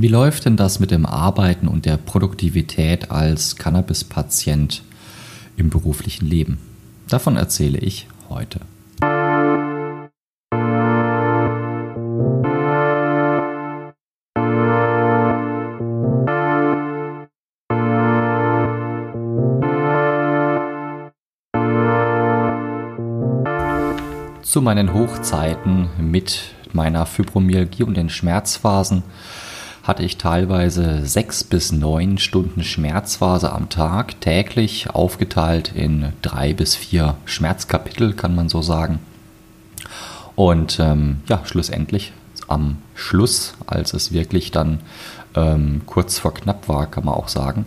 Wie läuft denn das mit dem Arbeiten und der Produktivität als Cannabis-Patient im beruflichen Leben? Davon erzähle ich heute. Zu meinen Hochzeiten mit meiner Fibromyalgie und den Schmerzphasen hatte ich teilweise sechs bis neun Stunden Schmerzphase am Tag, täglich aufgeteilt in drei bis vier Schmerzkapitel, kann man so sagen. Und ähm, ja, schlussendlich am Schluss, als es wirklich dann ähm, kurz vor knapp war, kann man auch sagen,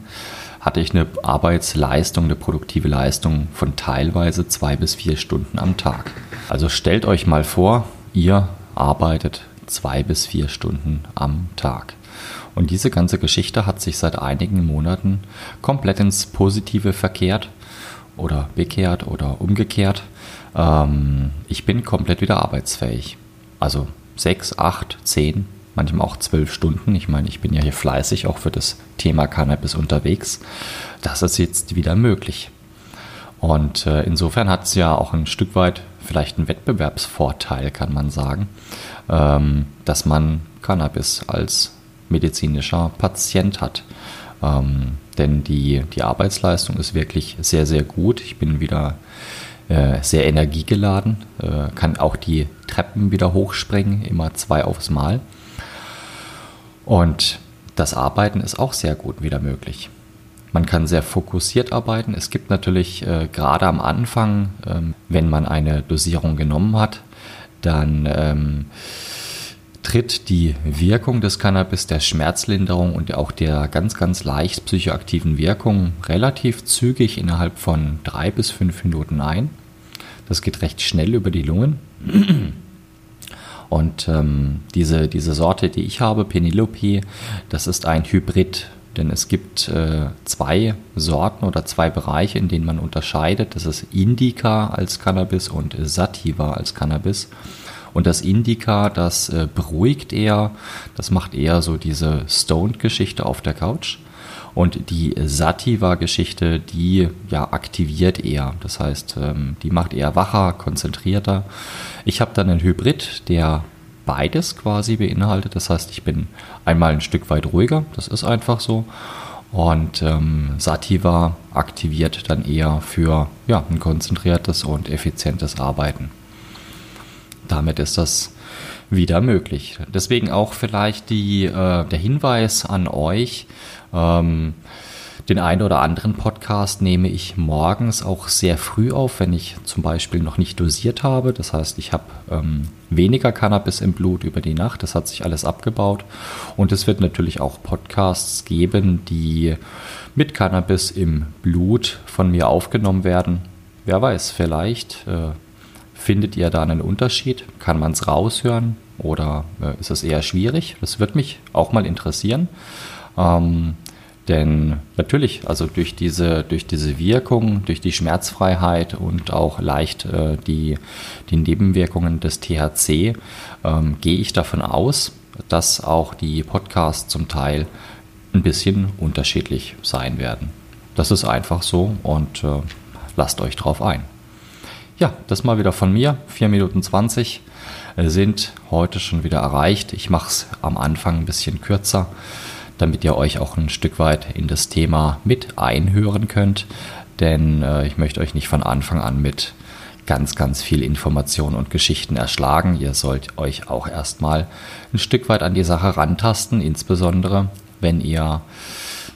hatte ich eine Arbeitsleistung, eine produktive Leistung von teilweise zwei bis vier Stunden am Tag. Also stellt euch mal vor, ihr arbeitet zwei bis vier Stunden am Tag. Und diese ganze Geschichte hat sich seit einigen Monaten komplett ins Positive verkehrt oder bekehrt oder umgekehrt. Ähm, ich bin komplett wieder arbeitsfähig. Also sechs, acht, zehn manchmal auch zwölf Stunden. Ich meine, ich bin ja hier fleißig auch für das Thema Cannabis unterwegs. Das ist jetzt wieder möglich. Und äh, insofern hat es ja auch ein Stück weit vielleicht einen Wettbewerbsvorteil, kann man sagen, ähm, dass man Cannabis als medizinischer Patient hat. Ähm, denn die, die Arbeitsleistung ist wirklich sehr, sehr gut. Ich bin wieder äh, sehr energiegeladen, äh, kann auch die Treppen wieder hochspringen, immer zwei aufs Mal. Und das Arbeiten ist auch sehr gut wieder möglich. Man kann sehr fokussiert arbeiten. Es gibt natürlich äh, gerade am Anfang, ähm, wenn man eine Dosierung genommen hat, dann ähm, tritt die Wirkung des Cannabis, der Schmerzlinderung und auch der ganz, ganz leicht psychoaktiven Wirkung relativ zügig innerhalb von drei bis fünf Minuten ein. Das geht recht schnell über die Lungen. Und ähm, diese, diese Sorte, die ich habe, Penelope, das ist ein Hybrid. Denn es gibt äh, zwei Sorten oder zwei Bereiche, in denen man unterscheidet. Das ist Indica als Cannabis und Sativa als Cannabis. Und das Indica, das äh, beruhigt eher, das macht eher so diese Stoned-Geschichte auf der Couch. Und die Sativa-Geschichte, die ja aktiviert eher. Das heißt, ähm, die macht eher wacher, konzentrierter. Ich habe dann einen Hybrid, der beides quasi beinhaltet. Das heißt, ich bin einmal ein Stück weit ruhiger. Das ist einfach so. Und ähm, Sativa aktiviert dann eher für ja, ein konzentriertes und effizientes Arbeiten. Damit ist das wieder möglich. Deswegen auch vielleicht die, äh, der Hinweis an euch, ähm, den einen oder anderen Podcast nehme ich morgens auch sehr früh auf, wenn ich zum Beispiel noch nicht dosiert habe. Das heißt, ich habe ähm, weniger Cannabis im Blut über die Nacht. Das hat sich alles abgebaut. Und es wird natürlich auch Podcasts geben, die mit Cannabis im Blut von mir aufgenommen werden. Wer weiß, vielleicht äh, findet ihr da einen Unterschied. Kann man es raushören oder äh, ist es eher schwierig? Das wird mich auch mal interessieren. Ähm, denn natürlich, also durch diese, durch diese Wirkung, durch die Schmerzfreiheit und auch leicht äh, die, die Nebenwirkungen des THC, ähm, gehe ich davon aus, dass auch die Podcasts zum Teil ein bisschen unterschiedlich sein werden. Das ist einfach so und äh, lasst euch drauf ein. Ja, das mal wieder von mir. 4 Minuten 20 äh, sind heute schon wieder erreicht. Ich mache es am Anfang ein bisschen kürzer damit ihr euch auch ein Stück weit in das Thema mit einhören könnt. Denn äh, ich möchte euch nicht von Anfang an mit ganz, ganz viel Information und Geschichten erschlagen. Ihr sollt euch auch erstmal ein Stück weit an die Sache rantasten, insbesondere wenn ihr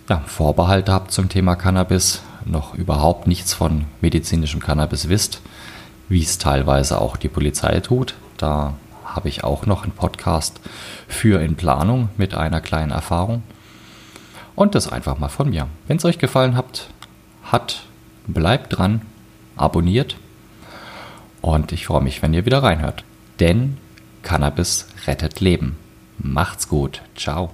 ja, Vorbehalte habt zum Thema Cannabis, noch überhaupt nichts von medizinischem Cannabis wisst, wie es teilweise auch die Polizei tut. Da habe ich auch noch einen Podcast für in Planung mit einer kleinen Erfahrung. Und das einfach mal von mir. Wenn es euch gefallen habt, hat, bleibt dran, abonniert und ich freue mich, wenn ihr wieder reinhört. Denn Cannabis rettet Leben. Macht's gut. Ciao.